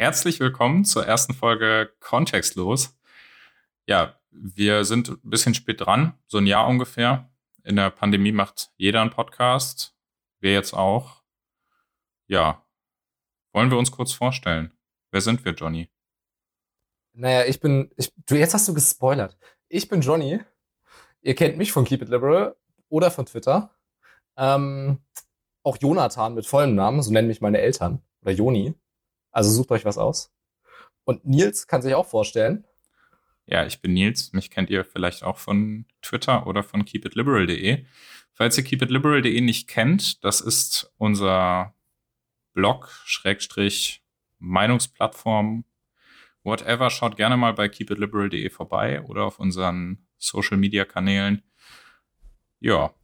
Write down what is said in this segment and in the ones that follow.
Herzlich willkommen zur ersten Folge Kontextlos. Ja, wir sind ein bisschen spät dran, so ein Jahr ungefähr. In der Pandemie macht jeder einen Podcast, wir jetzt auch. Ja, wollen wir uns kurz vorstellen? Wer sind wir, Johnny? Naja, ich bin, ich, du, jetzt hast du gespoilert. Ich bin Johnny. Ihr kennt mich von Keep It Liberal oder von Twitter. Ähm, auch Jonathan mit vollem Namen, so nennen mich meine Eltern. Oder Joni. Also sucht euch was aus. Und Nils kann sich auch vorstellen. Ja, ich bin Nils. Mich kennt ihr vielleicht auch von Twitter oder von keepitliberal.de. Falls ihr keepitliberal.de nicht kennt, das ist unser Blog, Schrägstrich, Meinungsplattform, whatever. Schaut gerne mal bei keepitliberal.de vorbei oder auf unseren Social Media Kanälen. Ja.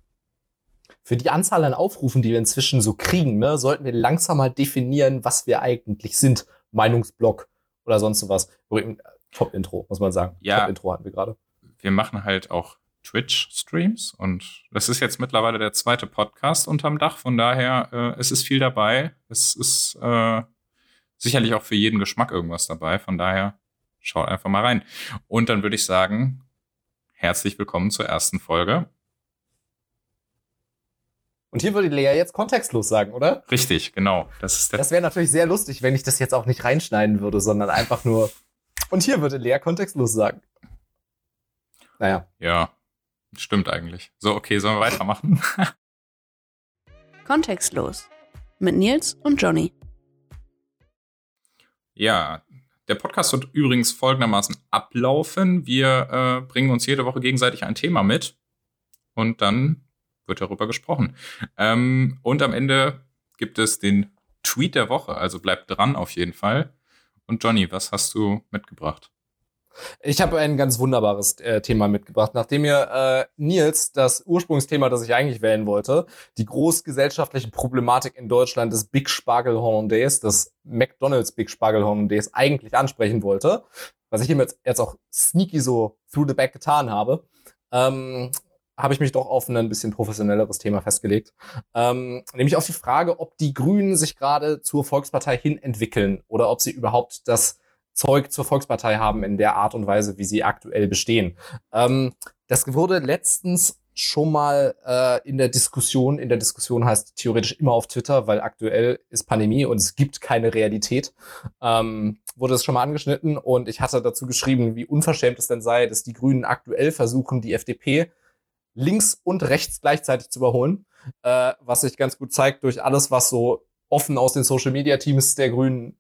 Für die Anzahl an Aufrufen, die wir inzwischen so kriegen, ne, sollten wir langsam mal definieren, was wir eigentlich sind. Meinungsblog oder sonst was. Top-Intro, muss man sagen. Ja. Top-Intro hatten wir gerade. Wir machen halt auch Twitch-Streams und das ist jetzt mittlerweile der zweite Podcast unterm Dach. Von daher, äh, es ist viel dabei. Es ist äh, sicherlich auch für jeden Geschmack irgendwas dabei. Von daher, schaut einfach mal rein. Und dann würde ich sagen, herzlich willkommen zur ersten Folge. Und hier würde Lea jetzt kontextlos sagen, oder? Richtig, genau. Das, das wäre natürlich sehr lustig, wenn ich das jetzt auch nicht reinschneiden würde, sondern einfach nur. Und hier würde Lea kontextlos sagen. Naja. Ja, stimmt eigentlich. So, okay, sollen wir weitermachen? Kontextlos. Mit Nils und Johnny. Ja, der Podcast wird übrigens folgendermaßen ablaufen. Wir äh, bringen uns jede Woche gegenseitig ein Thema mit und dann wird darüber gesprochen. Ähm, und am Ende gibt es den Tweet der Woche, also bleibt dran auf jeden Fall. Und Johnny, was hast du mitgebracht? Ich habe ein ganz wunderbares äh, Thema mitgebracht. Nachdem mir äh, Nils das Ursprungsthema, das ich eigentlich wählen wollte, die großgesellschaftliche Problematik in Deutschland des Big Spargel Hollandaise, des McDonald's Big Spargel Hollandaise eigentlich ansprechen wollte, was ich ihm jetzt, jetzt auch sneaky so through the back getan habe, ähm, habe ich mich doch auf ein bisschen professionelleres Thema festgelegt. Ähm, nämlich auf die Frage, ob die Grünen sich gerade zur Volkspartei hin entwickeln oder ob sie überhaupt das Zeug zur Volkspartei haben in der Art und Weise, wie sie aktuell bestehen. Ähm, das wurde letztens schon mal äh, in der Diskussion, in der Diskussion heißt theoretisch immer auf Twitter, weil aktuell ist Pandemie und es gibt keine Realität, ähm, wurde es schon mal angeschnitten und ich hatte dazu geschrieben, wie unverschämt es denn sei, dass die Grünen aktuell versuchen, die FDP links und rechts gleichzeitig zu überholen, äh, was sich ganz gut zeigt durch alles, was so offen aus den Social-Media-Teams der Grünen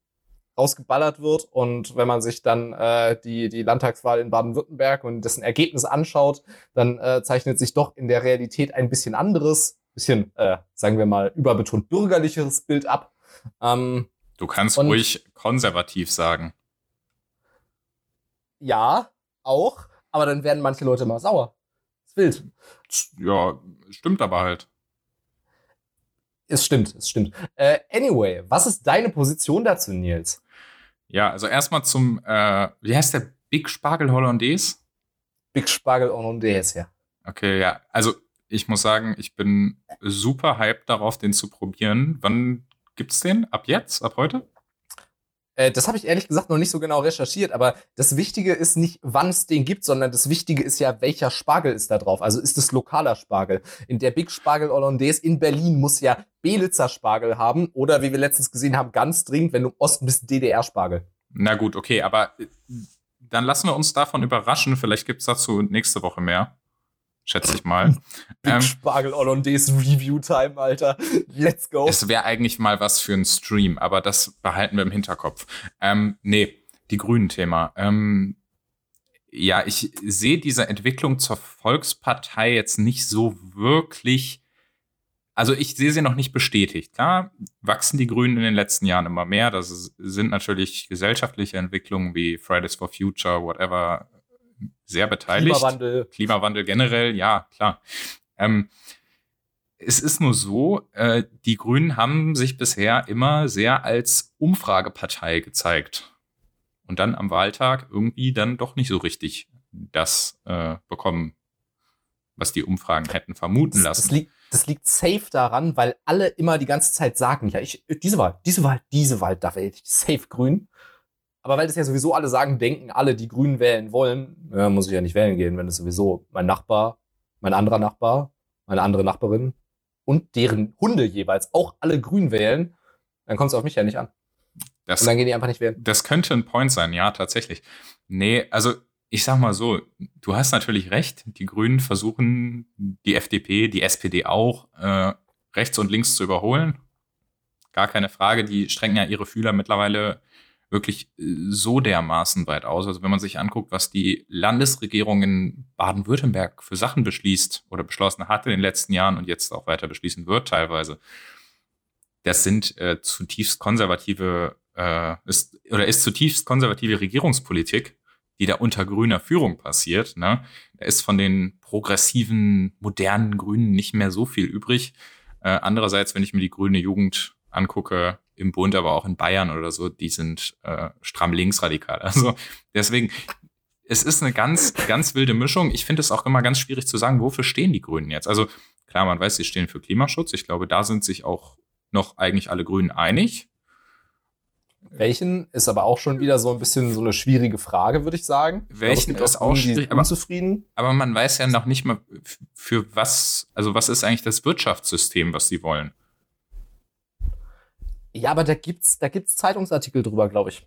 rausgeballert wird. Und wenn man sich dann äh, die, die Landtagswahl in Baden-Württemberg und dessen Ergebnis anschaut, dann äh, zeichnet sich doch in der Realität ein bisschen anderes, bisschen, äh, sagen wir mal, überbetont bürgerlicheres Bild ab. Ähm, du kannst ruhig konservativ sagen. Ja, auch. Aber dann werden manche Leute mal sauer. Wild. Ja, stimmt aber halt. Es stimmt, es stimmt. Äh, anyway, was ist deine Position dazu, Nils? Ja, also erstmal zum, äh, wie heißt der Big Spargel Hollandaise? Big Spargel Hollandaise, ja. Okay, ja. Also ich muss sagen, ich bin super hyped darauf, den zu probieren. Wann gibt's den? Ab jetzt? Ab heute? Äh, das habe ich ehrlich gesagt noch nicht so genau recherchiert, aber das Wichtige ist nicht, wann es den gibt, sondern das Wichtige ist ja, welcher Spargel ist da drauf. Also ist es lokaler Spargel. In der Big Spargel Hollandaise in Berlin muss ja Belitzer Spargel haben oder wie wir letztens gesehen haben, ganz dringend, wenn du im Osten bist, DDR-Spargel. Na gut, okay, aber äh, dann lassen wir uns davon überraschen. Vielleicht gibt's dazu nächste Woche mehr schätze ich mal. Big ähm, Spargel Hollandaise Review Time, Alter. Let's go. Es wäre eigentlich mal was für einen Stream, aber das behalten wir im Hinterkopf. Ähm, nee, die grünen Thema. Ähm, ja, ich sehe diese Entwicklung zur Volkspartei jetzt nicht so wirklich. Also ich sehe sie noch nicht bestätigt. Klar, wachsen die Grünen in den letzten Jahren immer mehr. Das sind natürlich gesellschaftliche Entwicklungen wie Fridays for Future, whatever, sehr beteiligt. Klimawandel. Klimawandel generell, ja, klar. Ähm, es ist nur so, äh, die Grünen haben sich bisher immer sehr als Umfragepartei gezeigt. Und dann am Wahltag irgendwie dann doch nicht so richtig das äh, bekommen, was die Umfragen hätten vermuten lassen. Das, das, liegt, das liegt safe daran, weil alle immer die ganze Zeit sagen, ja, ich, diese Wahl, diese Wahl, diese Wahl, da wähle ich safe grün. Aber weil das ja sowieso alle sagen, denken alle, die Grünen wählen wollen, ja, muss ich ja nicht wählen gehen, wenn es sowieso mein Nachbar, mein anderer Nachbar, meine andere Nachbarin und deren Hunde jeweils auch alle Grün wählen, dann kommt es auf mich ja nicht an. Das, und dann gehen die einfach nicht wählen. Das könnte ein Point sein, ja, tatsächlich. Nee, also ich sag mal so, du hast natürlich recht, die Grünen versuchen, die FDP, die SPD auch, äh, rechts und links zu überholen. Gar keine Frage, die strengen ja ihre Fühler mittlerweile wirklich äh, so dermaßen weit aus. Also wenn man sich anguckt, was die Landesregierung in Baden-Württemberg für Sachen beschließt oder beschlossen hat in den letzten Jahren und jetzt auch weiter beschließen wird teilweise, das sind äh, zutiefst konservative, äh, ist, oder ist zutiefst konservative Regierungspolitik, die da unter grüner Führung passiert. Ne? Da ist von den progressiven, modernen Grünen nicht mehr so viel übrig. Äh, andererseits, wenn ich mir die grüne Jugend angucke, im Bund, aber auch in Bayern oder so, die sind äh, stramm linksradikal. Also deswegen, es ist eine ganz, ganz wilde Mischung. Ich finde es auch immer ganz schwierig zu sagen, wofür stehen die Grünen jetzt? Also klar, man weiß, sie stehen für Klimaschutz. Ich glaube, da sind sich auch noch eigentlich alle Grünen einig. Welchen ist aber auch schon wieder so ein bisschen so eine schwierige Frage, würde ich sagen. Welchen glaube, ist auch schwierig, aber, unzufrieden. Aber man weiß ja noch nicht mal, für was, also was ist eigentlich das Wirtschaftssystem, was sie wollen. Ja, aber da gibt's, da gibt's Zeitungsartikel drüber, glaube ich.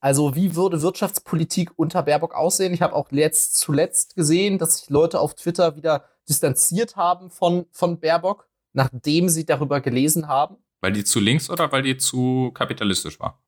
Also, wie würde Wirtschaftspolitik unter Baerbock aussehen? Ich habe auch letzt, zuletzt gesehen, dass sich Leute auf Twitter wieder distanziert haben von, von Baerbock, nachdem sie darüber gelesen haben. Weil die zu links oder weil die zu kapitalistisch war?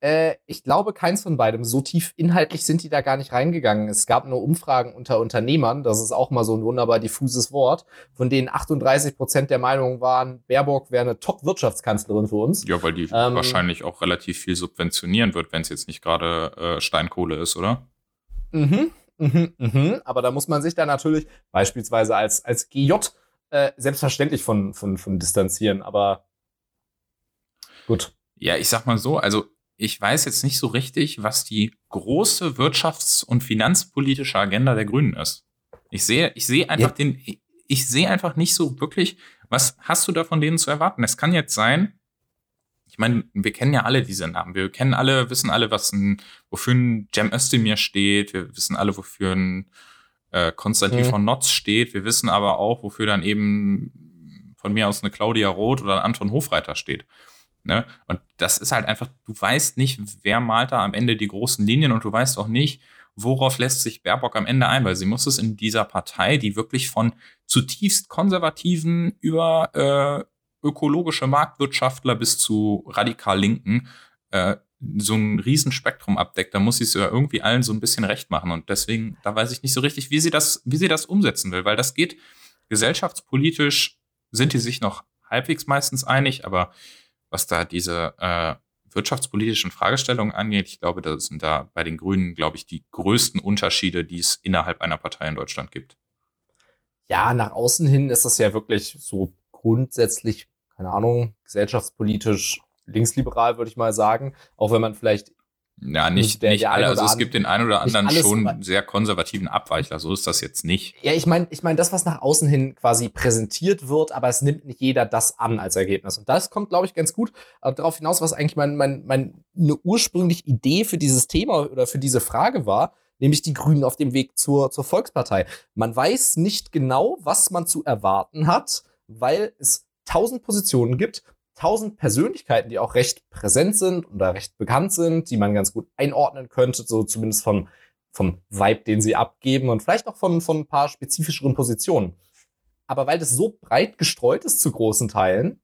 Äh, ich glaube, keins von beidem. So tief inhaltlich sind die da gar nicht reingegangen. Es gab nur Umfragen unter Unternehmern, das ist auch mal so ein wunderbar diffuses Wort, von denen 38 Prozent der Meinung waren, Baerbock wäre eine Top-Wirtschaftskanzlerin für uns. Ja, weil die ähm, wahrscheinlich auch relativ viel subventionieren wird, wenn es jetzt nicht gerade äh, Steinkohle ist, oder? Mhm, mhm, mhm. Aber da muss man sich dann natürlich beispielsweise als, als GJ äh, selbstverständlich von, von, von distanzieren, aber gut. Ja, ich sag mal so, also ich weiß jetzt nicht so richtig, was die große wirtschafts- und finanzpolitische Agenda der Grünen ist. Ich sehe, ich sehe einfach ja. den, ich sehe einfach nicht so wirklich, was hast du da von denen zu erwarten? Es kann jetzt sein, ich meine, wir kennen ja alle diese Namen. Wir kennen alle, wissen alle, was ein, wofür ein Cem Özdemir steht. Wir wissen alle, wofür ein äh, Konstantin mhm. von Notz steht. Wir wissen aber auch, wofür dann eben von mir aus eine Claudia Roth oder ein Anton Hofreiter steht. Ne? Und das ist halt einfach, du weißt nicht, wer malt da am Ende die großen Linien und du weißt auch nicht, worauf lässt sich Baerbock am Ende ein, weil sie muss es in dieser Partei, die wirklich von zutiefst konservativen über äh, ökologische Marktwirtschaftler bis zu radikal Linken äh, so ein Riesenspektrum abdeckt, da muss sie es ja irgendwie allen so ein bisschen recht machen. Und deswegen, da weiß ich nicht so richtig, wie sie das, wie sie das umsetzen will, weil das geht gesellschaftspolitisch sind die sich noch halbwegs meistens einig, aber was da diese äh, wirtschaftspolitischen Fragestellungen angeht, ich glaube, das sind da bei den Grünen, glaube ich, die größten Unterschiede, die es innerhalb einer Partei in Deutschland gibt. Ja, nach außen hin ist das ja wirklich so grundsätzlich, keine Ahnung, gesellschaftspolitisch linksliberal, würde ich mal sagen. Auch wenn man vielleicht ja, nicht, der, nicht alle. Also es gibt den einen oder anderen schon sehr konservativen Abweichler. So ist das jetzt nicht. Ja, ich meine, ich meine, das, was nach außen hin quasi präsentiert wird, aber es nimmt nicht jeder das an als Ergebnis. Und das kommt, glaube ich, ganz gut äh, darauf hinaus, was eigentlich mein, mein, mein, eine ursprüngliche Idee für dieses Thema oder für diese Frage war, nämlich die Grünen auf dem Weg zur, zur Volkspartei. Man weiß nicht genau, was man zu erwarten hat, weil es tausend Positionen gibt tausend Persönlichkeiten, die auch recht präsent sind oder recht bekannt sind, die man ganz gut einordnen könnte, so zumindest vom, vom Vibe, den sie abgeben und vielleicht auch von, von ein paar spezifischeren Positionen. Aber weil das so breit gestreut ist zu großen Teilen,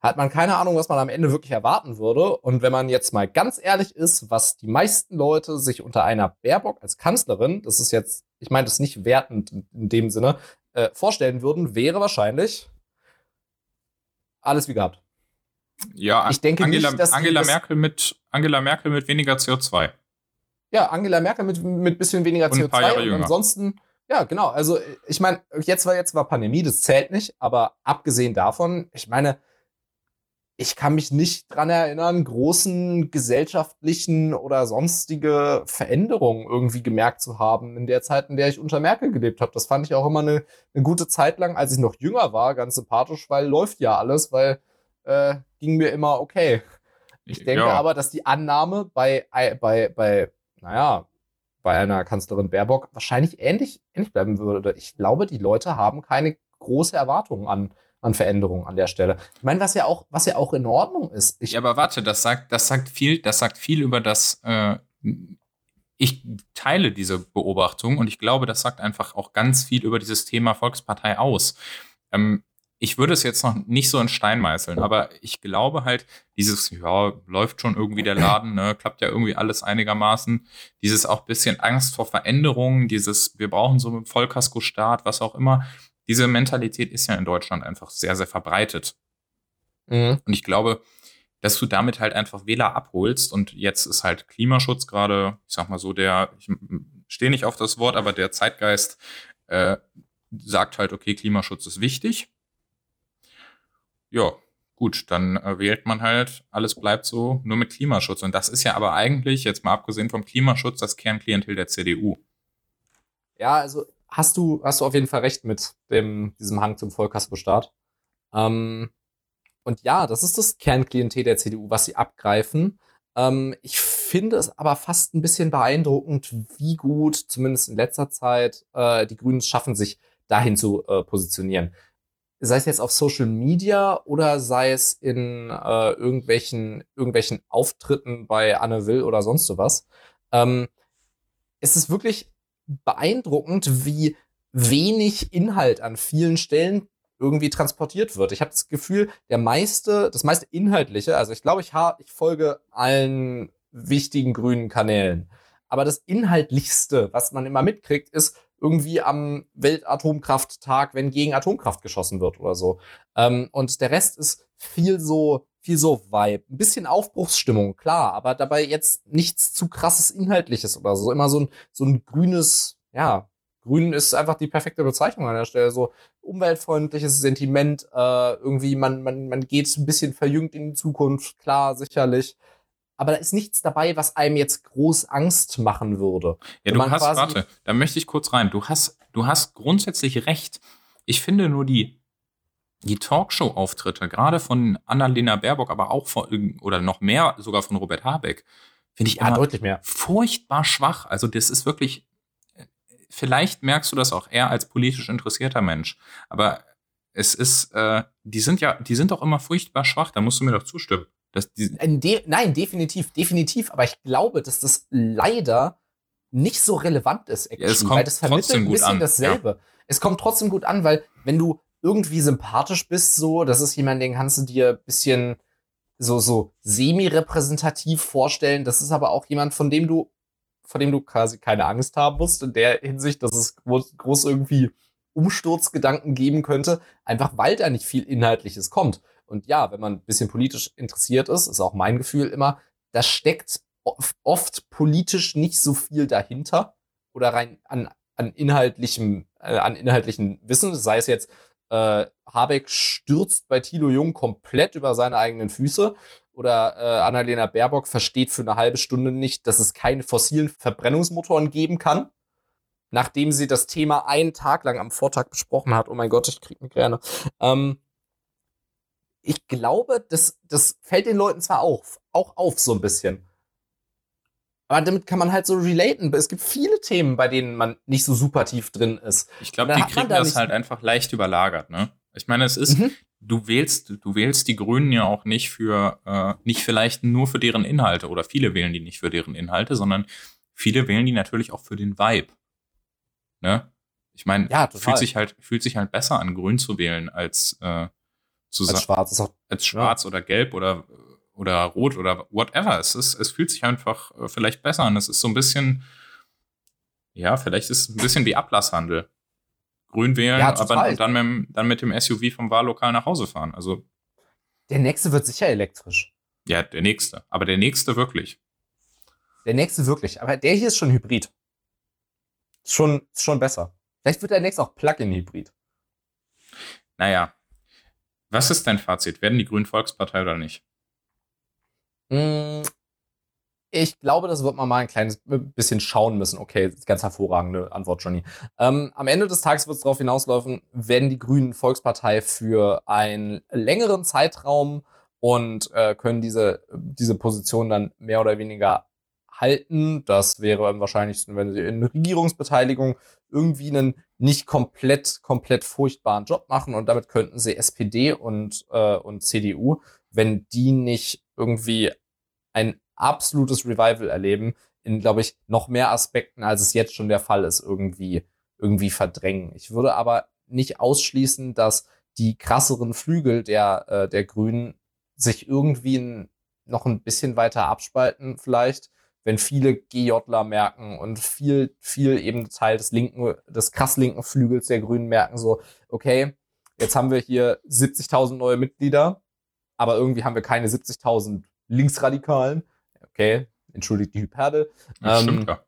hat man keine Ahnung, was man am Ende wirklich erwarten würde. Und wenn man jetzt mal ganz ehrlich ist, was die meisten Leute sich unter einer Baerbock als Kanzlerin, das ist jetzt, ich meine das nicht wertend in dem Sinne, äh, vorstellen würden, wäre wahrscheinlich alles wie gehabt. Ja, ich denke Angela, nicht, dass Angela Merkel mit Angela Merkel mit weniger CO2. Ja, Angela Merkel mit mit bisschen weniger und CO2 und ansonsten ja, genau. Also ich meine, jetzt war jetzt war Pandemie, das zählt nicht, aber abgesehen davon, ich meine, ich kann mich nicht dran erinnern, großen gesellschaftlichen oder sonstige Veränderungen irgendwie gemerkt zu haben in der Zeit, in der ich unter Merkel gelebt habe. Das fand ich auch immer eine, eine gute Zeit lang, als ich noch jünger war, ganz sympathisch, weil läuft ja alles, weil äh, ging mir immer okay. Ich denke ja. aber, dass die Annahme bei, bei, bei, naja, bei einer Kanzlerin Baerbock wahrscheinlich ähnlich, ähnlich bleiben würde. Ich glaube, die Leute haben keine große Erwartungen an an Veränderungen an der Stelle. Ich meine, was ja auch, was ja auch in Ordnung ist. Ich ja, aber warte, das sagt, das sagt viel, das sagt viel über das. Äh, ich teile diese Beobachtung und ich glaube, das sagt einfach auch ganz viel über dieses Thema Volkspartei aus. Ähm, ich würde es jetzt noch nicht so in Stein meißeln, aber ich glaube halt, dieses, ja, läuft schon irgendwie der Laden, ne, klappt ja irgendwie alles einigermaßen. Dieses auch bisschen Angst vor Veränderungen, dieses, wir brauchen so einen Vollkasko-Staat, was auch immer diese Mentalität ist ja in Deutschland einfach sehr, sehr verbreitet. Mhm. Und ich glaube, dass du damit halt einfach Wähler abholst und jetzt ist halt Klimaschutz gerade, ich sag mal so, der, ich stehe nicht auf das Wort, aber der Zeitgeist äh, sagt halt, okay, Klimaschutz ist wichtig. Ja, gut, dann äh, wählt man halt, alles bleibt so, nur mit Klimaschutz. Und das ist ja aber eigentlich, jetzt mal abgesehen vom Klimaschutz, das Kernklientel der CDU. Ja, also hast du, hast du auf jeden Fall recht mit dem, diesem Hang zum Vollkaskostaat. Ähm, und ja, das ist das Kernklientel der CDU, was sie abgreifen. Ähm, ich finde es aber fast ein bisschen beeindruckend, wie gut, zumindest in letzter Zeit, äh, die Grünen schaffen, sich dahin zu äh, positionieren. Sei es jetzt auf Social Media oder sei es in äh, irgendwelchen, irgendwelchen Auftritten bei Anne Will oder sonst was. Ähm, es ist wirklich beeindruckend, wie wenig Inhalt an vielen Stellen irgendwie transportiert wird. Ich habe das Gefühl, der meiste, das meiste Inhaltliche, also ich glaube, ich, hab, ich folge allen wichtigen grünen Kanälen. Aber das Inhaltlichste, was man immer mitkriegt, ist irgendwie am Weltatomkrafttag, wenn gegen Atomkraft geschossen wird oder so. Ähm, und der Rest ist viel so, viel so Vibe. Ein bisschen Aufbruchsstimmung, klar, aber dabei jetzt nichts zu krasses Inhaltliches oder so. Immer so ein, so ein grünes, ja, grün ist einfach die perfekte Bezeichnung an der Stelle. So umweltfreundliches Sentiment, äh, irgendwie, man, man, man geht ein bisschen verjüngt in die Zukunft, klar, sicherlich. Aber da ist nichts dabei, was einem jetzt groß Angst machen würde. Ja, du hast, warte, da möchte ich kurz rein. Du hast, du hast grundsätzlich recht. Ich finde nur die die Talkshow-Auftritte, gerade von Annalena Baerbock, aber auch von, oder noch mehr sogar von Robert Habeck, finde ich ja, deutlich mehr. furchtbar schwach. Also das ist wirklich, vielleicht merkst du das auch eher als politisch interessierter Mensch, aber es ist, äh, die sind ja, die sind doch immer furchtbar schwach, da musst du mir doch zustimmen. Dass die De nein, definitiv, definitiv, aber ich glaube, dass das leider nicht so relevant ist, actually, ja, es kommt weil das vermittelt ein bisschen an. dasselbe. Ja. Es kommt trotzdem gut an, weil wenn du irgendwie sympathisch bist, so, das ist jemand, den kannst du dir ein bisschen so, so semi-repräsentativ vorstellen. Das ist aber auch jemand, von dem du, von dem du quasi keine Angst haben musst, in der Hinsicht, dass es groß, groß irgendwie Umsturzgedanken geben könnte, einfach weil da nicht viel Inhaltliches kommt. Und ja, wenn man ein bisschen politisch interessiert ist, ist auch mein Gefühl immer, da steckt oft politisch nicht so viel dahinter oder rein an, an inhaltlichem, äh, an inhaltlichen Wissen, sei es jetzt äh, Habeck stürzt bei Thilo Jung komplett über seine eigenen Füße. Oder äh, Annalena Baerbock versteht für eine halbe Stunde nicht, dass es keine fossilen Verbrennungsmotoren geben kann. Nachdem sie das Thema einen Tag lang am Vortag besprochen hat. Oh mein Gott, ich krieg Migräne. Ähm, ich glaube, das, das fällt den Leuten zwar auf, auch auf so ein bisschen. Aber damit kann man halt so relaten. Es gibt viele Themen, bei denen man nicht so super tief drin ist. Ich glaube, die kriegen da das halt einfach leicht überlagert, ne? Ich meine, es ist, mhm. du wählst, du wählst die Grünen ja auch nicht für, äh, nicht vielleicht nur für deren Inhalte oder viele wählen die nicht für deren Inhalte, sondern viele wählen die natürlich auch für den Vibe. Ne? Ich meine, ja, fühlt sich halt, fühlt sich halt besser an, grün zu wählen als, äh, zu als schwarz, als schwarz ja. oder gelb oder oder rot oder whatever. Es, ist, es fühlt sich einfach äh, vielleicht besser an. Es ist so ein bisschen, ja, vielleicht ist es ein bisschen wie Ablasshandel. Grün wählen, ja, aber dann mit, dann mit dem SUV vom Wahllokal nach Hause fahren. Also der nächste wird sicher elektrisch. Ja, der nächste. Aber der nächste wirklich. Der nächste wirklich. Aber der hier ist schon Hybrid. Schon, schon besser. Vielleicht wird der nächste auch Plug-in-Hybrid. Naja, Was ist dein Fazit? Werden die Grünen Volkspartei oder nicht? Mm, ich glaube, das wird man mal ein kleines bisschen schauen müssen. Okay, ganz hervorragende Antwort, Johnny. Ähm, am Ende des Tages wird es darauf hinauslaufen, werden die Grünen Volkspartei für einen längeren Zeitraum und äh, können diese, diese Position dann mehr oder weniger halten. Das wäre am wahrscheinlichsten, wenn sie in Regierungsbeteiligung irgendwie einen nicht komplett, komplett furchtbaren Job machen und damit könnten sie SPD und, äh, und CDU, wenn die nicht irgendwie ein absolutes Revival erleben, in, glaube ich, noch mehr Aspekten, als es jetzt schon der Fall ist, irgendwie, irgendwie verdrängen. Ich würde aber nicht ausschließen, dass die krasseren Flügel der, äh, der Grünen sich irgendwie ein, noch ein bisschen weiter abspalten, vielleicht, wenn viele GJler merken und viel, viel eben Teil des linken, des krass linken Flügels der Grünen merken, so, okay, jetzt haben wir hier 70.000 neue Mitglieder, aber irgendwie haben wir keine 70.000 Linksradikalen okay, entschuldigt die Hyperbel. Das ähm, stimmt ja.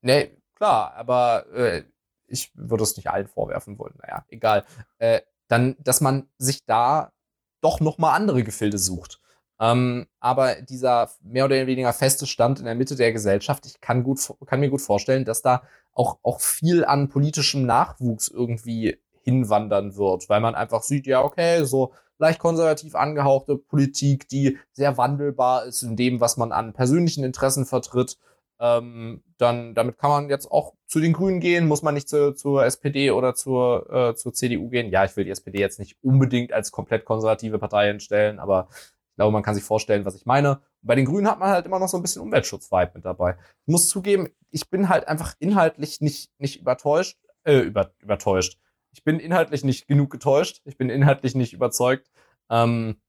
Nee, klar, aber äh, ich würde es nicht allen vorwerfen wollen. Naja, egal. Äh, dann, dass man sich da doch noch mal andere Gefilde sucht. Ähm, aber dieser mehr oder weniger feste Stand in der Mitte der Gesellschaft, ich kann, gut, kann mir gut vorstellen, dass da auch, auch viel an politischem Nachwuchs irgendwie hinwandern wird, weil man einfach sieht, ja, okay, so leicht konservativ angehauchte Politik, die sehr wandelbar ist in dem, was man an persönlichen Interessen vertritt. Ähm, dann damit kann man jetzt auch zu den Grünen gehen, muss man nicht zu, zur SPD oder zur, äh, zur CDU gehen. Ja, ich will die SPD jetzt nicht unbedingt als komplett konservative Partei entstellen, aber ich glaube, man kann sich vorstellen, was ich meine. bei den Grünen hat man halt immer noch so ein bisschen Umweltschutz-Vibe mit dabei. Ich muss zugeben, ich bin halt einfach inhaltlich nicht, nicht übertäuscht, äh, über, übertäuscht ich bin inhaltlich nicht genug getäuscht, ich bin inhaltlich nicht überzeugt. Ähm,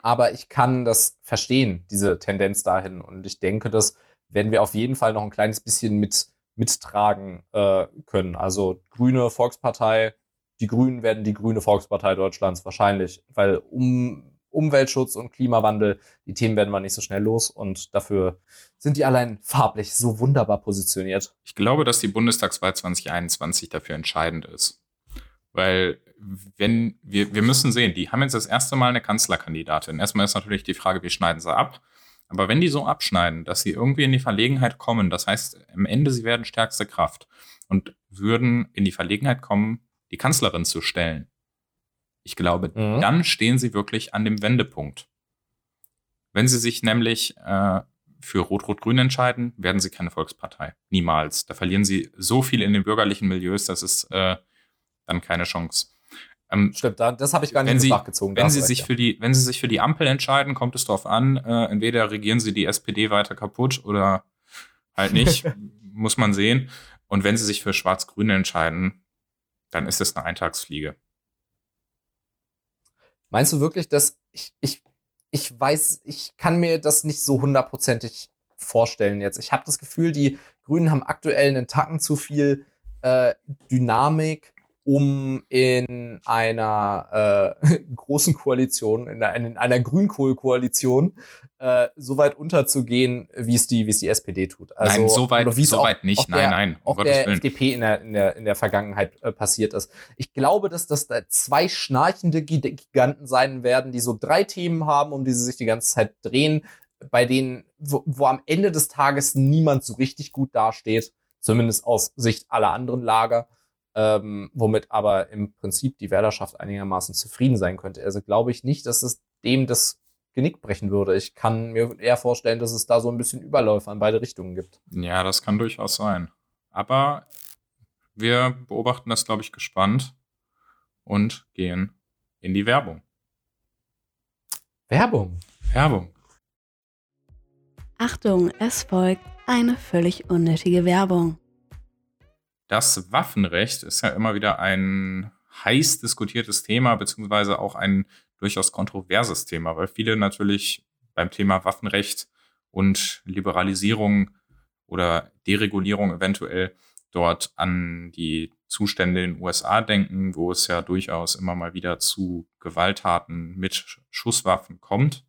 aber ich kann das verstehen, diese Tendenz dahin. Und ich denke, das werden wir auf jeden Fall noch ein kleines bisschen mit, mittragen äh, können. Also Grüne Volkspartei, die Grünen werden die Grüne Volkspartei Deutschlands wahrscheinlich, weil um Umweltschutz und Klimawandel, die Themen werden wir nicht so schnell los und dafür sind die allein farblich so wunderbar positioniert. Ich glaube, dass die Bundestagswahl 2021 dafür entscheidend ist. Weil, wenn wir, wir müssen sehen, die haben jetzt das erste Mal eine Kanzlerkandidatin. Erstmal ist natürlich die Frage, wie schneiden sie ab? Aber wenn die so abschneiden, dass sie irgendwie in die Verlegenheit kommen, das heißt, am Ende sie werden stärkste Kraft und würden in die Verlegenheit kommen, die Kanzlerin zu stellen, ich glaube, mhm. dann stehen sie wirklich an dem Wendepunkt. Wenn sie sich nämlich äh, für Rot-Rot-Grün entscheiden, werden sie keine Volkspartei. Niemals. Da verlieren sie so viel in den bürgerlichen Milieus, das ist äh, dann keine Chance. Ähm, Stimmt, das habe ich gar nicht in Betracht gezogen. Wenn sie, sich ja. für die, wenn sie sich für die Ampel entscheiden, kommt es darauf an, äh, entweder regieren sie die SPD weiter kaputt oder halt nicht, muss man sehen. Und wenn sie sich für Schwarz-Grün entscheiden, dann ist es eine Eintagsfliege. Meinst du wirklich, dass ich, ich, ich weiß, ich kann mir das nicht so hundertprozentig vorstellen jetzt. Ich habe das Gefühl, die Grünen haben aktuell einen Tacken zu viel äh, Dynamik um in einer äh, großen Koalition, in einer, in einer Grünkohl-Koalition, äh, so weit unterzugehen, wie es die, wie es die SPD tut. Also, nein, so weit, so weit nicht. Nein, der, nein. Um auch der Willen. FDP in der, in der, in der Vergangenheit äh, passiert ist. Ich glaube, dass das da zwei schnarchende Giganten sein werden, die so drei Themen haben, um die sie sich die ganze Zeit drehen, bei denen, wo, wo am Ende des Tages niemand so richtig gut dasteht, zumindest aus Sicht aller anderen Lager ähm, womit aber im Prinzip die Wählerschaft einigermaßen zufrieden sein könnte. Also glaube ich nicht, dass es dem das Genick brechen würde. Ich kann mir eher vorstellen, dass es da so ein bisschen Überläufe an beide Richtungen gibt. Ja, das kann durchaus sein. Aber wir beobachten das, glaube ich, gespannt und gehen in die Werbung. Werbung. Werbung. Achtung, es folgt eine völlig unnötige Werbung. Das Waffenrecht ist ja immer wieder ein heiß diskutiertes Thema, beziehungsweise auch ein durchaus kontroverses Thema, weil viele natürlich beim Thema Waffenrecht und Liberalisierung oder Deregulierung eventuell dort an die Zustände in den USA denken, wo es ja durchaus immer mal wieder zu Gewalttaten mit Schusswaffen kommt.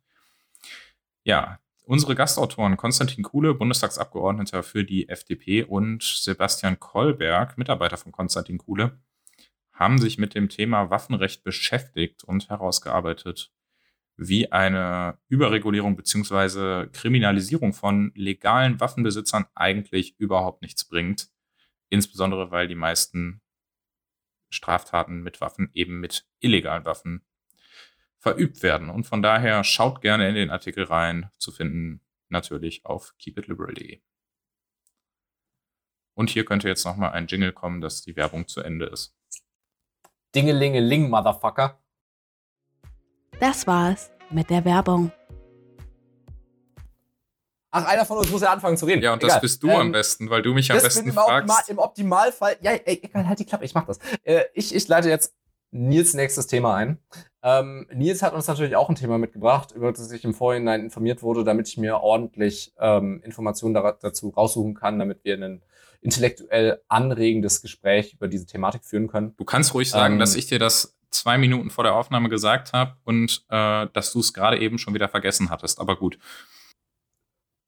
Ja, Unsere Gastautoren Konstantin Kuhle, Bundestagsabgeordneter für die FDP, und Sebastian Kolberg, Mitarbeiter von Konstantin Kuhle, haben sich mit dem Thema Waffenrecht beschäftigt und herausgearbeitet, wie eine Überregulierung beziehungsweise Kriminalisierung von legalen Waffenbesitzern eigentlich überhaupt nichts bringt. Insbesondere weil die meisten Straftaten mit Waffen eben mit illegalen Waffen verübt werden. Und von daher schaut gerne in den Artikel rein, zu finden natürlich auf keepitliberal.de. Und hier könnte jetzt nochmal ein Jingle kommen, dass die Werbung zu Ende ist. Dingelingeling, Motherfucker. Das war's mit der Werbung. Ach, einer von uns muss ja anfangen zu reden. Ja, und das Egal. bist du Ähm, am besten, weil du mich am das besten bin im, Optimal, fragst. im Optimalfall. Ja, ey, egal, halt die Klappe, ich mach das. Äh, ich, ich leite jetzt Nils nächstes Thema ein. Ähm, Nils hat uns natürlich auch ein Thema mitgebracht, über das ich im Vorhinein informiert wurde, damit ich mir ordentlich ähm, Informationen da, dazu raussuchen kann, damit wir ein intellektuell anregendes Gespräch über diese Thematik führen können. Du kannst ruhig sagen, Ähm, dass ich dir das zwei Minuten vor der Aufnahme gesagt habe und äh, dass du es gerade eben schon wieder vergessen hattest. Aber gut.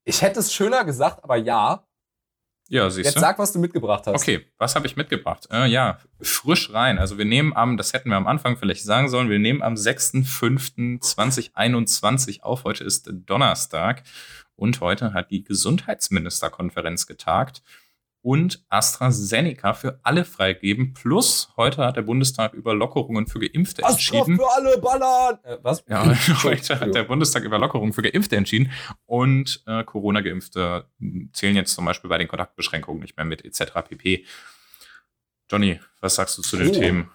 Ich hätte es schöner gesagt, aber ja. Ja, siehst Jetzt du. sag, was du mitgebracht hast. Okay, was habe ich mitgebracht? Äh, ja, frisch rein. Also wir nehmen am, das hätten wir am Anfang vielleicht sagen sollen, wir nehmen am 6.5.2021 auf. Heute ist Donnerstag und heute hat die Gesundheitsministerkonferenz getagt und AstraZeneca für alle freigegeben. Plus heute hat der Bundestag über Lockerungen für Geimpfte Astra entschieden. für alle ballern! Äh, was? Ja, heute hat der Bundestag über Lockerungen für Geimpfte entschieden und äh, Corona-Geimpfte zählen jetzt zum Beispiel bei den Kontaktbeschränkungen nicht mehr mit etc. pp. Johnny, was sagst du zu den Oh. Themen?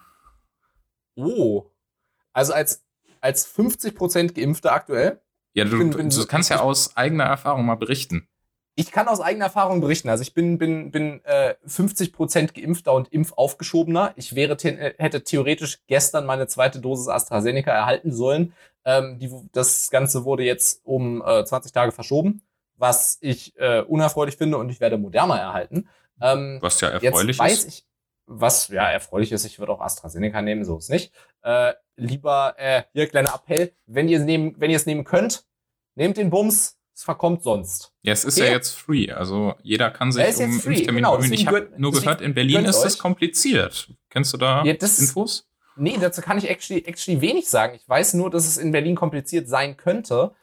Oh. Also als, als 50% Geimpfte aktuell. Ja, du, bin- bin du kannst ja aus eigener Erfahrung mal berichten. Ich kann aus eigener Erfahrung berichten. Also ich bin, bin, bin äh, 50% Geimpfter und Impfaufgeschobener. Ich wäre the äh, hätte theoretisch gestern meine zweite Dosis AstraZeneca erhalten sollen. Ähm, die, das Ganze wurde jetzt um äh, 20 Tage verschoben, was ich äh, unerfreulich finde und ich werde Moderna erhalten. Ähm, Was ja Jetzt erfreulich weiß ist. ich, was ja erfreulich ist, ich würde auch AstraZeneca nehmen, so ist nicht. Äh, lieber, äh, hier kleiner Appell, wenn ihr es nehmen, wenn ihr es nehmen könnt, nehmt den Bums, es verkommt sonst. Ja, es ist Okay. ja jetzt free. Also jeder kann sich um jetzt free, Impftermin genau, bemühen. Ich habe nur gehört, in Berlin ist es euch. kompliziert. Kennst du da Ja, das- Infos? Nee, dazu kann ich actually, actually wenig sagen. Ich weiß nur, dass es in Berlin kompliziert sein könnte,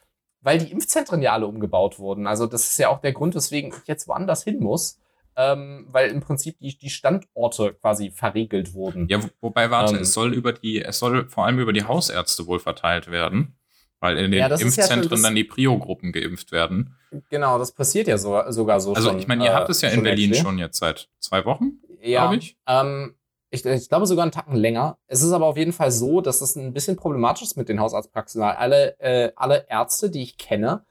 weil die Impfzentren ja alle umgebaut wurden. Also das ist ja auch der Grund, weswegen ich jetzt woanders hin muss, ähm, weil im Prinzip die, die Standorte quasi verregelt wurden. Ja, wo, wobei, warte, Ähm. es soll über die, es soll vor allem über die Hausärzte wohl verteilt werden. Weil in den Ja, ja Impfzentren das- dann die Prio-Gruppen geimpft werden. Genau, das passiert ja so, sogar so Also schon. ich meine, ihr äh, habt es ja in Berlin actually. schon jetzt seit zwei Wochen, Ja, glaube ich. Ähm, ich, ich glaube sogar einen Tacken länger. Es ist aber auf jeden Fall so, dass es ein bisschen problematisch ist mit den Hausarztpraxen, weil alle, äh, alle Ärzte, die ich kenne,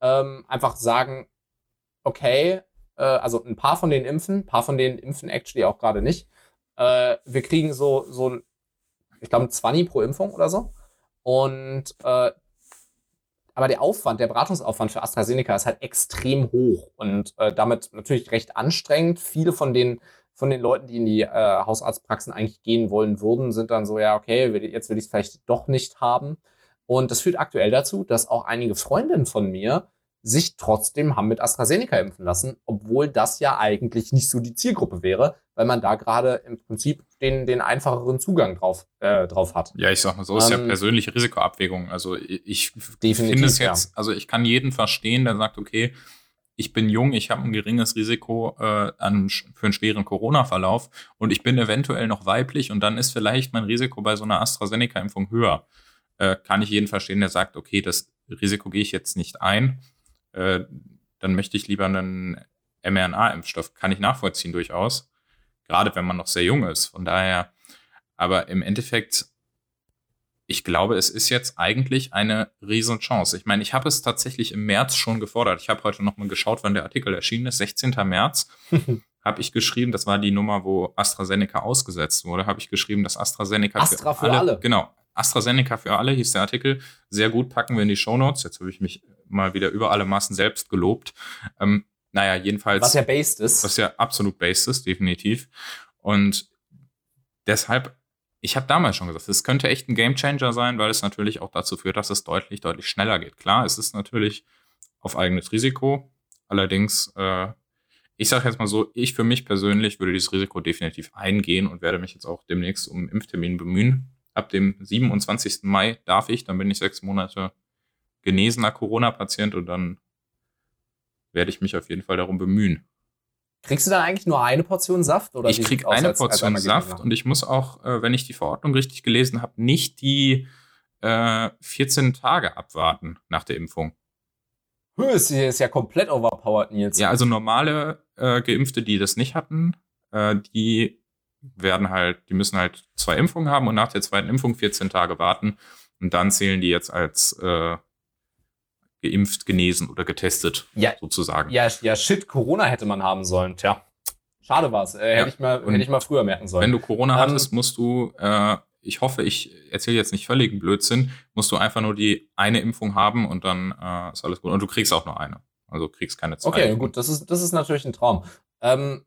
ähm, einfach sagen, okay, äh, also ein paar von denen impfen, ein paar von denen impfen actually auch gerade nicht. Äh, wir kriegen so, so ein, ich glaube, ein 20 pro Impfung oder so. Und äh, aber der Aufwand, der Beratungsaufwand für AstraZeneca ist halt extrem hoch und äh, damit natürlich recht anstrengend. Viele von den von den Leuten, die in die äh, Hausarztpraxen eigentlich gehen wollen würden, sind dann so, ja, okay, jetzt will ich es vielleicht doch nicht haben. Und das führt aktuell dazu, dass auch einige Freundinnen von mir sich trotzdem haben mit AstraZeneca impfen lassen, obwohl das ja eigentlich nicht so die Zielgruppe wäre, weil man da gerade im Prinzip den, den einfacheren Zugang drauf, äh, drauf hat. Ja, ich sag mal so, ist ja Ähm, persönliche Risikoabwägung. Also ich, finde es ja. jetzt, also ich kann jeden verstehen, der sagt, okay, ich bin jung, ich habe ein geringes Risiko äh, an, für einen schweren Corona-Verlauf und ich bin eventuell noch weiblich und dann ist vielleicht mein Risiko bei so einer AstraZeneca-Impfung höher. Äh, kann ich jeden verstehen, der sagt, okay, das Risiko gehe ich jetzt nicht ein, äh, dann möchte ich lieber einen mRNA-Impfstoff. Kann ich nachvollziehen durchaus, gerade wenn man noch sehr jung ist. Von daher, aber im Endeffekt ich glaube, es ist jetzt eigentlich eine Riesenchance. Ich meine, ich habe es tatsächlich im März schon gefordert. Ich habe heute noch mal geschaut, wann der Artikel erschienen ist. 16. März habe ich geschrieben, das war die Nummer, wo AstraZeneca ausgesetzt wurde, habe ich geschrieben, dass AstraZeneca Astra für alle. Genau. AstraZeneca für alle hieß der Artikel. Sehr gut, packen wir in die Shownotes. Jetzt habe ich mich mal wieder über alle Maßen selbst gelobt. Ähm, naja, jedenfalls. Was ja based ist. Was ja absolut based ist, definitiv. Und deshalb, ich habe damals schon gesagt, es könnte echt ein Gamechanger sein, weil es natürlich auch dazu führt, dass es deutlich, deutlich schneller geht. Klar, es ist natürlich auf eigenes Risiko. Allerdings äh, ich sage jetzt mal so, ich für mich persönlich würde dieses Risiko definitiv eingehen und werde mich jetzt auch demnächst um einen Impftermin bemühen. Ab dem 27. Mai darf ich, dann bin ich sechs Monate genesener Corona-Patient und dann werde ich mich auf jeden Fall darum bemühen. Kriegst du dann eigentlich nur eine Portion Saft? Oder ich krieg eine Portion Saft und ich muss auch, äh, wenn ich die Verordnung richtig gelesen habe, nicht die äh, 14 Tage abwarten nach der Impfung. Ist, ist ja komplett overpowered, Nils. Ja, also normale äh, Geimpfte, die das nicht hatten, äh, die werden halt, die müssen halt zwei Impfungen haben und nach der zweiten Impfung 14 Tage warten und dann zählen die jetzt als äh, geimpft, genesen oder getestet, ja, sozusagen. Ja, ja, shit, Corona hätte man haben sollen. Tja, schade war's. Äh, ja. hätte, ich mal, hätte ich mal früher merken sollen. Wenn du Corona ähm, hattest, musst du, äh, ich hoffe, ich erzähle jetzt nicht völligen Blödsinn, musst du einfach nur die eine Impfung haben und dann äh, ist alles gut. Und du kriegst auch nur eine. Also kriegst keine zwei. Okay, gut, das ist, das ist natürlich ein Traum. Ähm,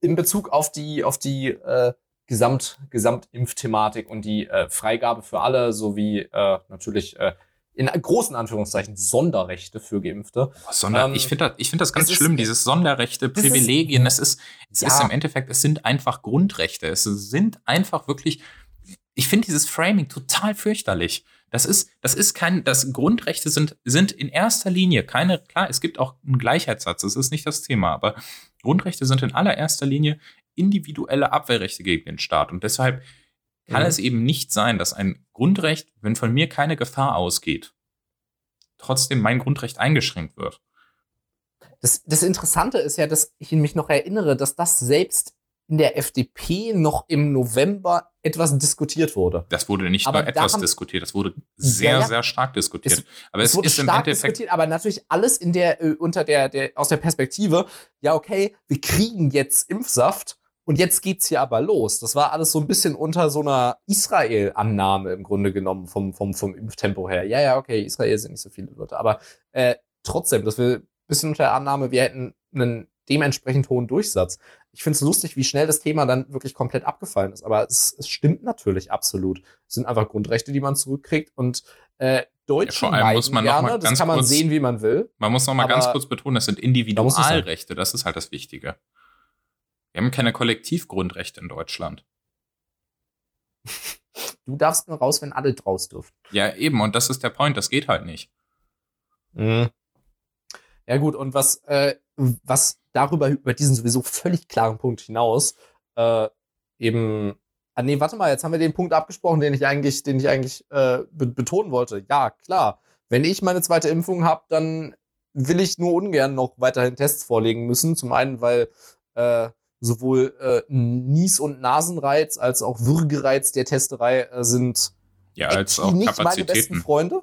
in Bezug auf die, auf die äh, Gesamt, Gesamtimpfthematik und die äh, Freigabe für alle, sowie äh, natürlich äh, in großen Anführungszeichen Sonderrechte für Geimpfte. Oh, Sonder ähm, ich finde das, ich finde das ganz schlimm, ist, dieses Sonderrechte, Privilegien. Ist, es ist, es ja. ist im Endeffekt, es sind einfach Grundrechte. Es sind einfach wirklich, ich finde dieses Framing total fürchterlich. Das ist, das ist kein, das Grundrechte sind, sind in erster Linie keine, klar, es gibt auch einen Gleichheitssatz, das ist nicht das Thema, aber Grundrechte sind in allererster Linie individuelle Abwehrrechte gegen den Staat. Und deshalb kann mhm. es eben nicht sein, dass ein Grundrecht, wenn von mir keine Gefahr ausgeht, trotzdem mein Grundrecht eingeschränkt wird. Das, das Interessante ist ja, dass ich mich noch erinnere, dass das selbst in der FDP noch im November etwas diskutiert wurde. Das wurde nicht aber nur etwas diskutiert, das wurde sehr, ja, sehr stark diskutiert. Es, aber es, es ist im Endeffekt diskutiert, aber natürlich alles in der äh, unter der, der aus der Perspektive, ja okay, wir kriegen jetzt Impfsaft und jetzt geht's hier aber los. Das war alles so ein bisschen unter so einer Israel-Annahme im Grunde genommen vom, vom, vom Impftempo her. Ja, ja, okay, Israel sind nicht so viele Leute. Aber äh, trotzdem, das wir ein bisschen unter der Annahme, wir hätten einen dementsprechend hohen Durchsatz. Ich finde es lustig, wie schnell das Thema dann wirklich komplett abgefallen ist. Aber es, es stimmt natürlich absolut. Es sind einfach Grundrechte, die man zurückkriegt. Und äh, Deutsche ja, vor allem muss man gerne, noch mal das kann man kurz, sehen, wie man will. Man muss noch mal ganz kurz betonen, das sind Individualrechte. Das ist halt das Wichtige. Wir haben keine Kollektivgrundrechte in Deutschland. Du darfst nur raus, wenn alle draus dürfen. Ja, eben, und das ist der Point, das geht halt nicht. Mhm. Ja, gut, und was, äh, was darüber, über diesen sowieso völlig klaren Punkt hinaus, äh, eben, ah, nee, warte mal, jetzt haben wir den Punkt abgesprochen, den ich eigentlich, den ich eigentlich äh, be betonen wollte. Ja, klar. Wenn ich meine zweite Impfung habe, dann will ich nur ungern noch weiterhin Tests vorlegen müssen. Zum einen, weil äh, sowohl äh, Nies- und Nasenreiz als auch Würgereiz der Testerei äh, sind ja, als auch nicht meine besten Freunde.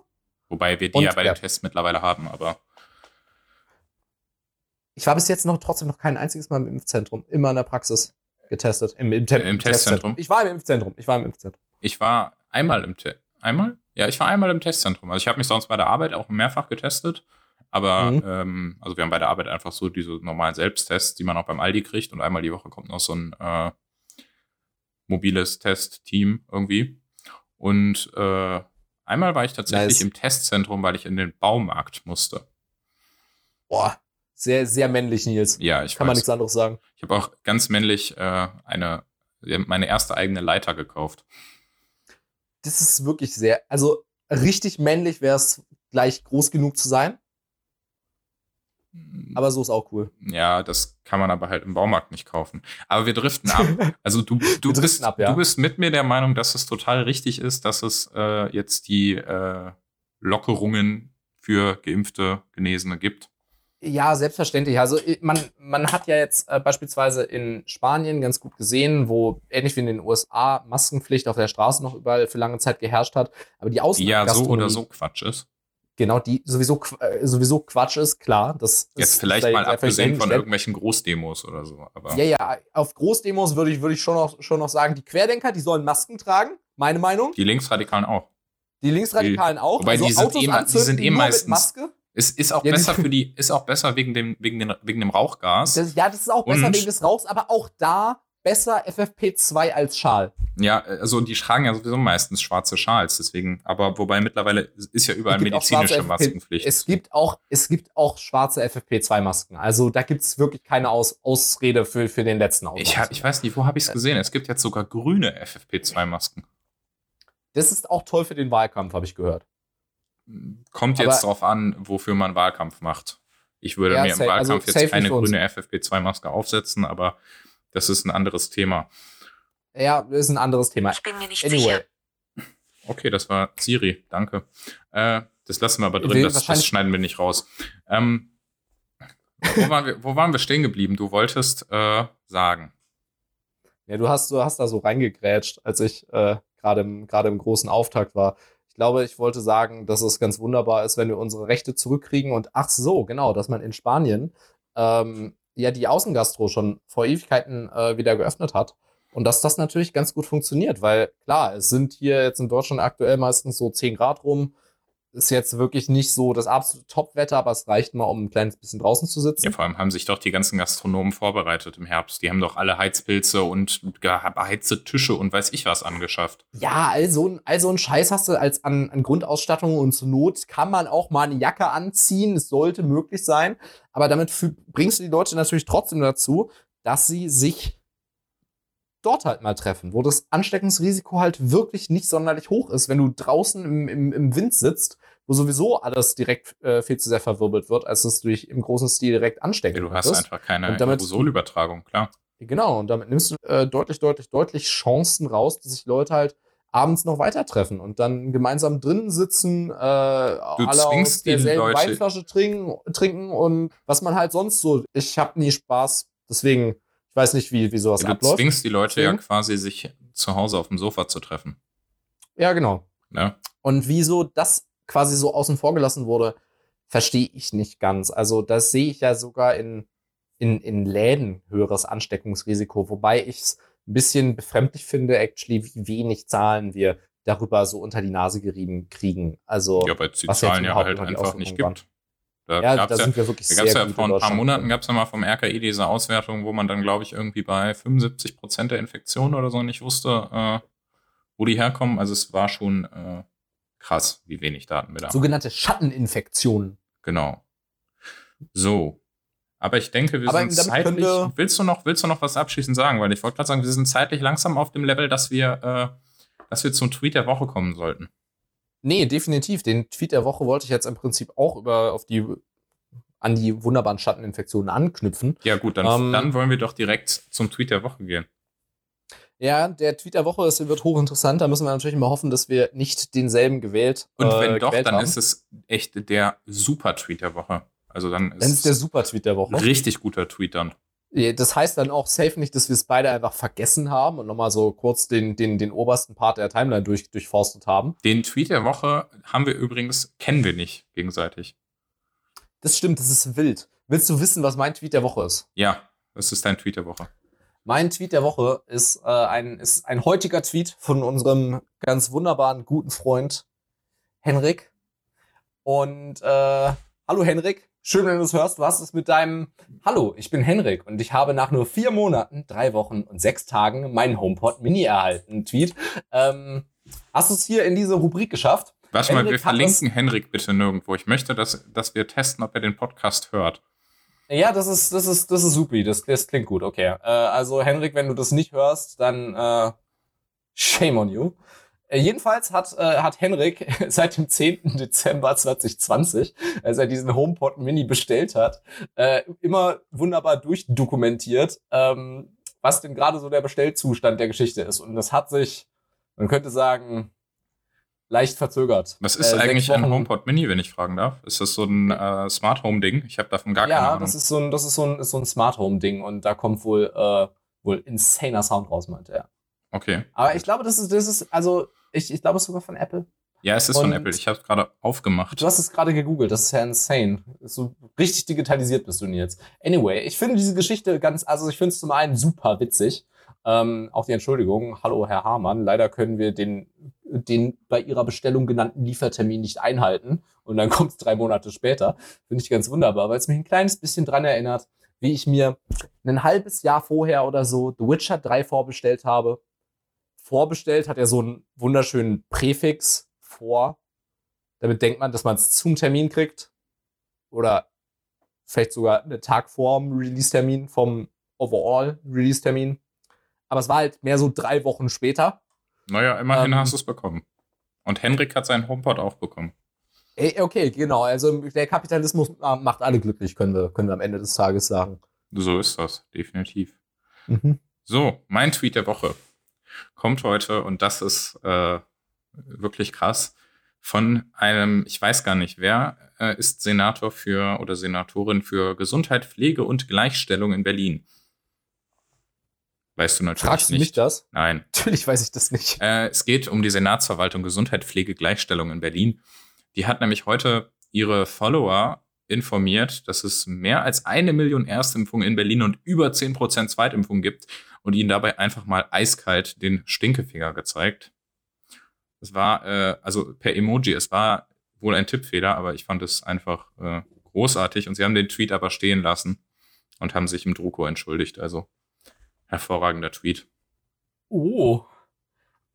Wobei wir die und, ja bei den Tests mittlerweile haben, aber. Ich war bis jetzt noch trotzdem noch kein einziges Mal im Impfzentrum. Immer in der Praxis getestet. Im, im, Im, Im Testzentrum. Ich war im Impfzentrum. Ich war im Impfzentrum. Ich war einmal im Te Einmal? Ja, ich war einmal im Testzentrum. Also ich habe mich sonst bei der Arbeit auch mehrfach getestet. Aber mhm. ähm, also wir haben bei der Arbeit einfach so diese normalen Selbsttests, die man auch beim Aldi kriegt. Und einmal die Woche kommt noch so ein äh, mobiles Testteam irgendwie. Und äh, einmal war ich tatsächlich nice. im Testzentrum, weil ich in den Baumarkt musste. Boah, sehr, sehr männlich, Nils. Ja, ich Kann weiß. man nichts anderes sagen. Ich habe auch ganz männlich äh, eine, meine erste eigene Leiter gekauft. Das ist wirklich sehr, also richtig männlich wäre es gleich groß genug zu sein. Aber so ist auch cool. Ja, das kann man aber halt im Baumarkt nicht kaufen. Aber wir driften ab. Also du, du, bist, ab, ja. du bist mit mir der Meinung, dass es total richtig ist, dass es äh, jetzt die äh, Lockerungen für geimpfte Genesene gibt. Ja, selbstverständlich. Also man, man hat ja jetzt äh, beispielsweise in Spanien ganz gut gesehen, wo ähnlich wie in den USA Maskenpflicht auf der Straße noch überall für lange Zeit geherrscht hat. Aber die Außen Ja, so oder so Quatsch ist genau die sowieso äh, sowieso Quatsch ist, klar. Das Jetzt ist vielleicht mal abgesehen von irgendwelchen Großdemos oder so. Aber ja, ja, auf Großdemos würde ich, würde ich schon, noch, schon noch sagen, die Querdenker, die sollen Masken tragen, meine Meinung. Die Linksradikalen auch. Die Linksradikalen die, auch. Wobei also die, sind Autos eh, die sind eh meistens. Maske. Ist, ist auch ja, besser für die, ist auch besser wegen dem, wegen, den, wegen dem Rauchgas. Das, ja, das ist auch besser wegen des Rauchs, aber auch da besser FFP2 als Schal. Ja, also die tragen ja sowieso meistens schwarze Schals, deswegen, aber wobei mittlerweile ist ja überall medizinische Maskenpflicht. Es gibt auch, es gibt auch schwarze FFP2-Masken. Also da gibt es wirklich keine Aus Ausrede für, für den letzten Ausweis. Ich, hab, ich weiß nicht, wo habe ich es gesehen? Es gibt jetzt sogar grüne FFP2-Masken. Das ist auch toll für den Wahlkampf, habe ich gehört. Kommt jetzt aber, drauf an, wofür man Wahlkampf macht. Ich würde ja, mir im Wahlkampf also jetzt keine grüne FFP2-Maske aufsetzen, aber das ist ein anderes Thema. Ja, das ist ein anderes Thema. Ich bin mir nicht anyway. sicher. Okay, das war Siri, danke. Äh, das lassen wir aber drin, das, das, schneiden wir nicht raus. Ähm, wo, waren wir, wo waren wir stehen geblieben? Du wolltest äh, sagen. Ja, du hast, du hast da so reingegrätscht, als ich äh, gerade im, im großen Auftakt war. Ich glaube, ich wollte sagen, dass es ganz wunderbar ist, wenn wir unsere Rechte zurückkriegen. Und ach so, genau, dass man in Spanien ähm, ja die Außengastro schon vor Ewigkeiten äh, wieder geöffnet hat. Und dass das natürlich ganz gut funktioniert, weil klar, es sind hier jetzt in Deutschland aktuell meistens so 10 Grad rum ist jetzt wirklich nicht so das absolute Top-Wetter, aber es reicht mal, um ein kleines bisschen draußen zu sitzen. Ja, vor allem haben sich doch die ganzen Gastronomen vorbereitet im Herbst. Die haben doch alle Heizpilze und beheizte Tische und weiß ich was angeschafft. Ja, also, also ein Scheiß hast du als an, an Grundausstattung und zur Not kann man auch mal eine Jacke anziehen. Es sollte möglich sein. Aber damit bringst du die Leute natürlich trotzdem dazu, dass sie sich dort halt mal treffen, wo das Ansteckungsrisiko halt wirklich nicht sonderlich hoch ist, wenn du draußen im, im, im Wind sitzt, wo sowieso alles direkt äh, viel zu sehr verwirbelt wird, als es durch im großen Stil direkt anstecken ja, Du hast einfach keine Aerosolübertragung, klar. Genau, und damit nimmst du äh, deutlich, deutlich, deutlich Chancen raus, dass sich Leute halt abends noch weiter treffen und dann gemeinsam drinnen sitzen, äh, du alle aus derselben Leute. Weinflasche trinken, trinken und was man halt sonst so. Ich habe nie Spaß, deswegen weiß nicht, wie, wie sowas ja, abläuft. Du zwingst die Leute ja quasi, sich zu Hause auf dem Sofa zu treffen. Ja, genau. Ja. Und wieso das quasi so außen vor gelassen wurde, verstehe ich nicht ganz. Also, das sehe ich ja sogar in, in, in Läden höheres Ansteckungsrisiko, wobei ich es ein bisschen befremdlich finde, actually, wie wenig Zahlen wir darüber so unter die Nase gerieben kriegen. Also, ja, weil es die Zahlen ja halt einfach nicht gibt. Waren. Da ja, da sind wir wirklich da sehr ja Vor ein paar Monaten gab es ja mal vom RKI diese Auswertung, wo man dann, glaube ich, irgendwie bei 75 Prozent der Infektionen oder so nicht wusste, äh, wo die herkommen. Also es war schon äh, krass, wie wenig Daten wir da Sogenannte Schatteninfektionen. Genau. So. Aber ich denke, wir Aber sind zeitlich. Willst du, noch, willst du noch was abschließend sagen? Weil ich wollte gerade sagen, wir sind zeitlich langsam auf dem Level, dass wir, äh, dass wir zum Tweet der Woche kommen sollten. Nee, definitiv. Den Tweet der Woche wollte ich jetzt im Prinzip auch über auf die an die wunderbaren Schatteninfektionen anknüpfen. Ja, gut, dann, ähm, dann wollen wir doch direkt zum Tweet der Woche gehen. Ja, der Tweet der Woche ist, wird hochinteressant. Da müssen wir natürlich mal hoffen, dass wir nicht denselben gewählt Und wenn äh, doch, dann haben. ist es echt der super Tweet der Woche. Also dann ist, dann ist der super Tweet der Woche. Richtig guter Tweet dann. Das heißt dann auch safe nicht, dass wir es beide einfach vergessen haben und nochmal so kurz den, den, den obersten Part der Timeline durch, durchforstet haben. Den Tweet der Woche haben wir übrigens, kennen wir nicht gegenseitig. Das stimmt, das ist wild. Willst du wissen, was mein Tweet der Woche ist? Ja, was ist dein Tweet der Woche? Mein Tweet der Woche ist, äh, ein, ist ein heutiger Tweet von unserem ganz wunderbaren, guten Freund Henrik. Und äh, hallo Henrik, Schön, wenn du es hörst. Hast es mit deinem Hallo, ich bin Henrik und ich habe nach nur vier Monaten, drei Wochen und sechs Tagen meinen HomePod Mini erhalten. Tweet. Ähm, hast du es hier in diese Rubrik geschafft? Warte mal, wir verlinken Henrik bitte nirgendwo. Ich möchte, dass, dass wir testen, ob er den Podcast hört. Ja, das ist, das ist, das ist supi. Das, das klingt gut, okay. Äh, also, Henrik, wenn du das nicht hörst, dann äh, shame on you. Äh, jedenfalls hat, äh, hat Henrik seit dem 10. Dezember 2020, als er diesen HomePod Mini bestellt hat, äh, immer wunderbar durchdokumentiert, ähm, was denn gerade so der Bestellzustand der Geschichte ist. Und das hat sich, man könnte sagen, leicht verzögert. Was ist äh, eigentlich ein HomePod Mini, wenn ich fragen darf? Ist das so ein äh, Smart Home Ding? Ich habe davon gar ja, keine Ahnung. Ja, das ist so ein, das ist so ein, ist so ein Smart Home Ding und da kommt wohl äh, wohl insaner Sound raus, meinte er. Okay. Aber ich glaube, das ist, das ist, also ich, ich glaube, es ist sogar von Apple. Ja, es ist und von Apple. Ich habe es gerade aufgemacht. Du hast es gerade gegoogelt. Das ist ja insane. So richtig digitalisiert bist du jetzt. Anyway, ich finde diese Geschichte ganz, also ich finde es zum einen super witzig. Ähm, auch die Entschuldigung. Hallo, Herr Hamann. Leider können wir den, den bei Ihrer Bestellung genannten Liefertermin nicht einhalten und dann kommt es drei Monate später. Finde ich ganz wunderbar, weil es mich ein kleines bisschen dran erinnert, wie ich mir ein halbes Jahr vorher oder so The Witcher 3 vorbestellt habe. Vorbestellt hat er so einen wunderschönen Präfix vor. Damit denkt man, dass man es zum Termin kriegt. Oder vielleicht sogar einen Tag vor dem Release-Termin, vom Overall-Release-Termin. Aber es war halt mehr so drei Wochen später. Naja, immerhin Ähm, hast du es bekommen. Und Henrik hat seinen HomePod auch bekommen. Okay, genau. Also der Kapitalismus macht alle glücklich, können wir, können wir am Ende des Tages sagen. So ist das, definitiv. Mhm. So, mein Tweet der Woche kommt heute und das ist äh, wirklich krass von einem, ich weiß gar nicht, wer äh, ist Senator für oder Senatorin für Gesundheit, Pflege und Gleichstellung in Berlin. Weißt du natürlich Fragst du nicht. mich das? Nein. Natürlich weiß ich das nicht. Äh, es geht um die Senatsverwaltung Gesundheit, Pflege, Gleichstellung in Berlin. Die hat nämlich heute ihre Follower informiert, dass es mehr als eine Million Erstimpfungen in Berlin und über 10% Zweitimpfungen gibt und ihnen dabei einfach mal eiskalt den Stinkefinger gezeigt. Es war, äh, also per Emoji, es war wohl ein Tippfehler, aber ich fand es einfach äh, großartig und sie haben den Tweet aber stehen lassen und haben sich im Druko entschuldigt. Also hervorragender Tweet. Oh.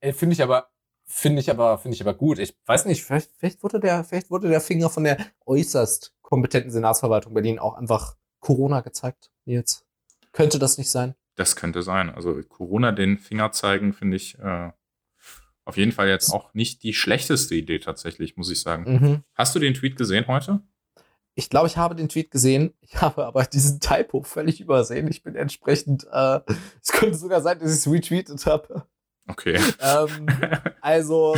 Finde ich aber, finde ich aber, finde ich aber gut. Ich weiß nicht, vielleicht, vielleicht wurde der, vielleicht wurde der Finger von der äußerst kompetenten Senatsverwaltung Berlin auch einfach Corona gezeigt, Nils. Könnte das nicht sein? Das könnte sein. Also Corona den Finger zeigen, finde ich äh, auf jeden Fall jetzt auch nicht die schlechteste Idee tatsächlich, muss ich sagen. Mhm. Hast du den Tweet gesehen heute? Ich glaube, ich habe den Tweet gesehen. Ich habe aber diesen Typo völlig übersehen. Ich bin entsprechend, äh, es könnte sogar sein, dass ich es retweetet habe. Okay. ähm, also,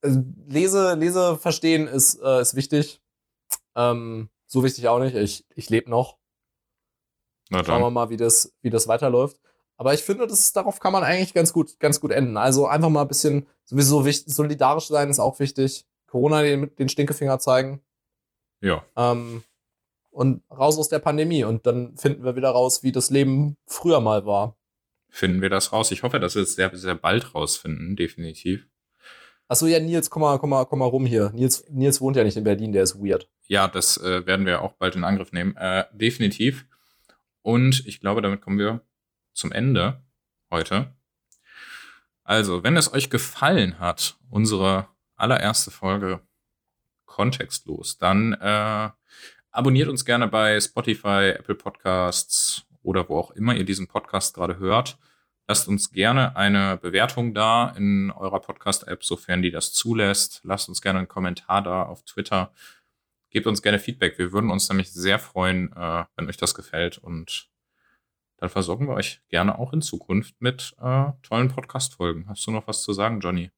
äh, lese, lese verstehen ist, äh, ist wichtig. Ähm, so wichtig auch nicht. Ich, ich lebe noch. Schauen wir mal, wie das, wie das weiterläuft. Aber ich finde, das, darauf kann man eigentlich ganz gut, ganz gut enden. Also einfach mal ein bisschen sowieso wichtig, solidarisch sein ist auch wichtig. Corona den, den Stinkefinger zeigen. Ja, Ähm, und raus aus der Pandemie. Und dann finden wir wieder raus, wie das Leben früher mal war. finden wir das raus. Ich hoffe, dass wir es sehr, sehr bald rausfinden, definitiv. Achso, ja, Nils, komm mal, komm mal, komm mal rum hier. Nils, Nils wohnt ja nicht in Berlin, der ist weird. Ja, das äh, werden wir auch bald in Angriff nehmen. Äh, definitiv. Und ich glaube, damit kommen wir zum Ende heute. Also, wenn es euch gefallen hat, unsere allererste Folge kontextlos, dann äh, abonniert uns gerne bei Spotify, Apple Podcasts oder wo auch immer ihr diesen Podcast gerade hört. Lasst uns gerne eine Bewertung da in eurer Podcast-App, sofern die das zulässt. Lasst uns gerne einen Kommentar da auf Twitter. Gebt uns gerne Feedback. Wir würden uns nämlich sehr freuen, äh, wenn euch das gefällt. Und dann versorgen wir euch gerne auch in Zukunft mit äh, tollen Podcast-Folgen. Hast du noch was zu sagen, Johnny?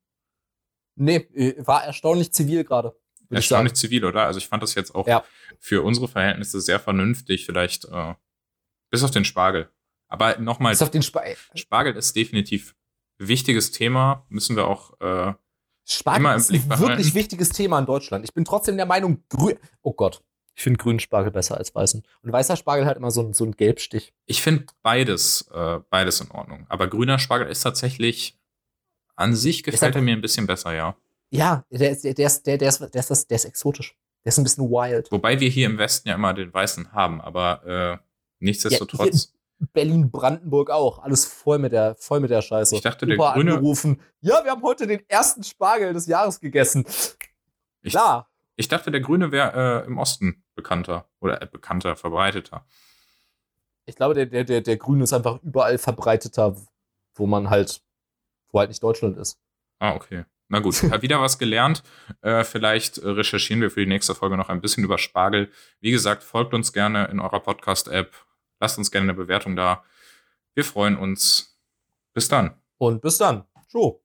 Nee, äh, war erstaunlich zivil gerade. Erstaunlich zivil, oder? Also ich fand das jetzt auch Ja. für unsere Verhältnisse sehr vernünftig, vielleicht äh, bis auf den Spargel. Aber nochmal, Ist auf den Spa Spargel ist definitiv ein wichtiges Thema, müssen wir auch äh, Spargel Immer im ist Blick ein behalten. wirklich wichtiges Thema in Deutschland. Ich bin trotzdem der Meinung, grün. Oh Gott. Ich finde grünen Spargel besser als weißen. Und weißer Spargel hat immer so, einen- so einen Gelbstich. Ich finde beides, äh, beides in Ordnung. Aber grüner Spargel ist tatsächlich an sich gefällt er einfach- mir ein bisschen besser, ja. Ja, der ist, der, der, ist, der, der, ist, der, ist, der ist exotisch. Der ist ein bisschen wild. Wobei wir hier im Westen ja immer den weißen haben, aber äh, nichtsdestotrotz. Berlin-Brandenburg auch. Alles voll mit der, voll mit der Scheiße. Ich dachte, der grüne- angerufen. Ja, wir haben heute den ersten Spargel des Jahres gegessen. Ich, Klar. ich dachte, der Grüne wäre äh, im Osten bekannter oder äh, bekannter, verbreiteter. Ich glaube, der, der, der, der Grüne ist einfach überall verbreiteter, wo man halt, wo halt nicht Deutschland ist. Ah, okay. Na gut, hab wieder was gelernt. Äh, vielleicht äh, recherchieren wir für die nächste Folge noch ein bisschen über Spargel. Wie gesagt, folgt uns gerne in eurer Podcast-App. Lasst uns gerne eine Bewertung da. Wir freuen uns. Bis dann. Und bis dann. Ciao.